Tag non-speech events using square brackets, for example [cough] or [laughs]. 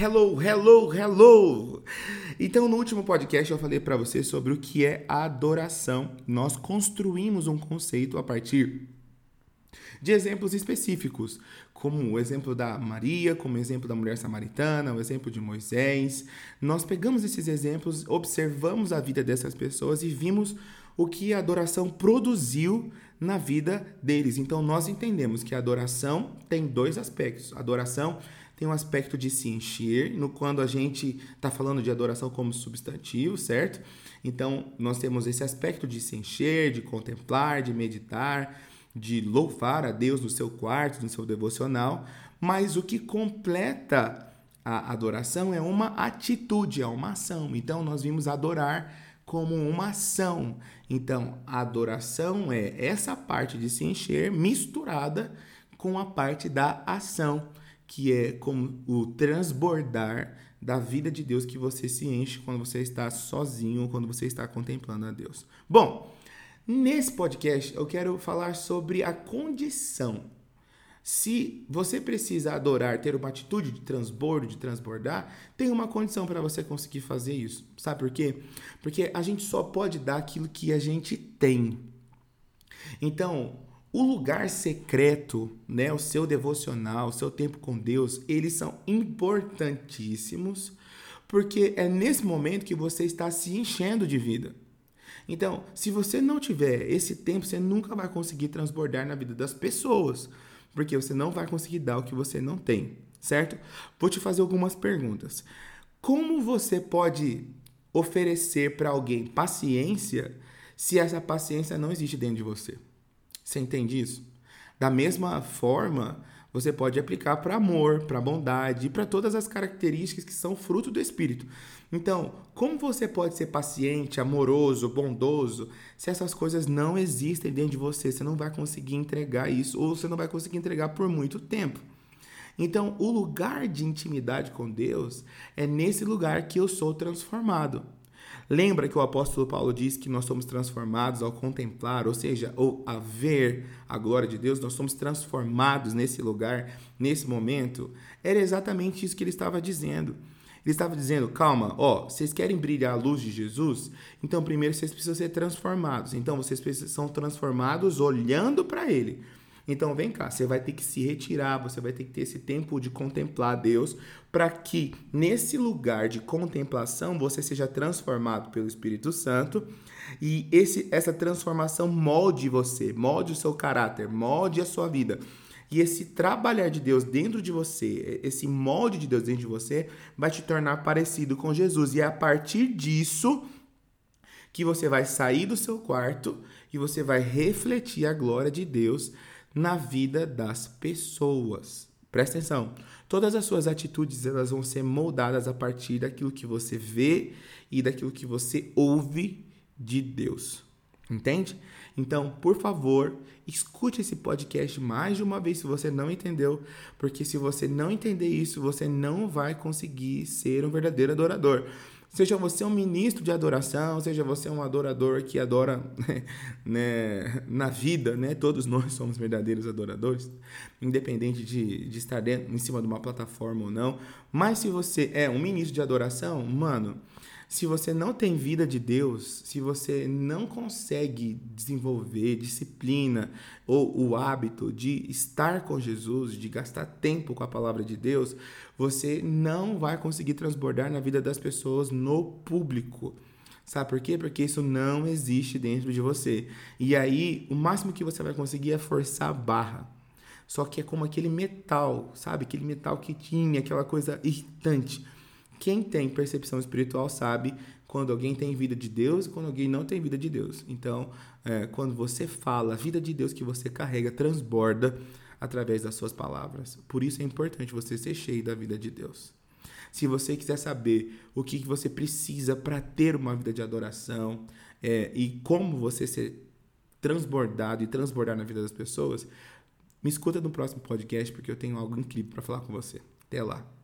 Hello, hello, hello! Então, no último podcast eu falei para você sobre o que é adoração. Nós construímos um conceito a partir de exemplos específicos, como o exemplo da Maria, como o exemplo da mulher samaritana, o exemplo de Moisés. Nós pegamos esses exemplos, observamos a vida dessas pessoas e vimos o que a adoração produziu na vida deles. Então nós entendemos que a adoração tem dois aspectos. A adoração tem um aspecto de se encher, no quando a gente está falando de adoração como substantivo, certo? Então, nós temos esse aspecto de se encher, de contemplar, de meditar, de louvar a Deus no seu quarto, no seu devocional, mas o que completa a adoração é uma atitude, é uma ação. Então, nós vimos adorar como uma ação. Então, a adoração é essa parte de se encher misturada com a parte da ação que é como o transbordar da vida de Deus que você se enche quando você está sozinho, quando você está contemplando a Deus. Bom, nesse podcast eu quero falar sobre a condição. Se você precisa adorar, ter uma atitude de transbordo, de transbordar, tem uma condição para você conseguir fazer isso. Sabe por quê? Porque a gente só pode dar aquilo que a gente tem. Então, o lugar secreto, né, o seu devocional, o seu tempo com Deus, eles são importantíssimos, porque é nesse momento que você está se enchendo de vida. Então, se você não tiver esse tempo, você nunca vai conseguir transbordar na vida das pessoas, porque você não vai conseguir dar o que você não tem, certo? Vou te fazer algumas perguntas. Como você pode oferecer para alguém paciência se essa paciência não existe dentro de você? Você entende isso? Da mesma forma, você pode aplicar para amor, para bondade e para todas as características que são fruto do Espírito. Então, como você pode ser paciente, amoroso, bondoso, se essas coisas não existem dentro de você? Você não vai conseguir entregar isso, ou você não vai conseguir entregar por muito tempo. Então, o lugar de intimidade com Deus é nesse lugar que eu sou transformado. Lembra que o apóstolo Paulo diz que nós somos transformados ao contemplar, ou seja, ou a ver a glória de Deus, nós somos transformados nesse lugar, nesse momento? Era exatamente isso que ele estava dizendo. Ele estava dizendo: calma, ó, vocês querem brilhar a luz de Jesus? Então, primeiro vocês precisam ser transformados. Então, vocês são transformados olhando para Ele. Então vem cá, você vai ter que se retirar, você vai ter que ter esse tempo de contemplar Deus, para que nesse lugar de contemplação você seja transformado pelo Espírito Santo e esse, essa transformação molde você, molde o seu caráter, molde a sua vida. E esse trabalhar de Deus dentro de você, esse molde de Deus dentro de você, vai te tornar parecido com Jesus. E é a partir disso que você vai sair do seu quarto e você vai refletir a glória de Deus na vida das pessoas. Presta atenção. Todas as suas atitudes elas vão ser moldadas a partir daquilo que você vê e daquilo que você ouve de Deus. Entende? Então, por favor, escute esse podcast mais de uma vez se você não entendeu, porque se você não entender isso, você não vai conseguir ser um verdadeiro adorador. Seja você um ministro de adoração, seja você um adorador que adora [laughs] né, na vida, né? Todos nós somos verdadeiros adoradores, independente de, de estar dentro, em cima de uma plataforma ou não. Mas se você é um ministro de adoração, mano, se você não tem vida de Deus, se você não consegue desenvolver disciplina ou o hábito de estar com Jesus, de gastar tempo com a palavra de Deus, você não vai conseguir transbordar na vida das pessoas no público. Sabe por quê? Porque isso não existe dentro de você. E aí, o máximo que você vai conseguir é forçar a barra. Só que é como aquele metal, sabe? Aquele metal que tinha aquela coisa irritante. Quem tem percepção espiritual sabe quando alguém tem vida de Deus e quando alguém não tem vida de Deus. Então, é, quando você fala, a vida de Deus que você carrega transborda através das suas palavras. Por isso é importante você ser cheio da vida de Deus. Se você quiser saber o que você precisa para ter uma vida de adoração é, e como você ser transbordado e transbordar na vida das pessoas, me escuta no próximo podcast porque eu tenho algo incrível para falar com você. Até lá.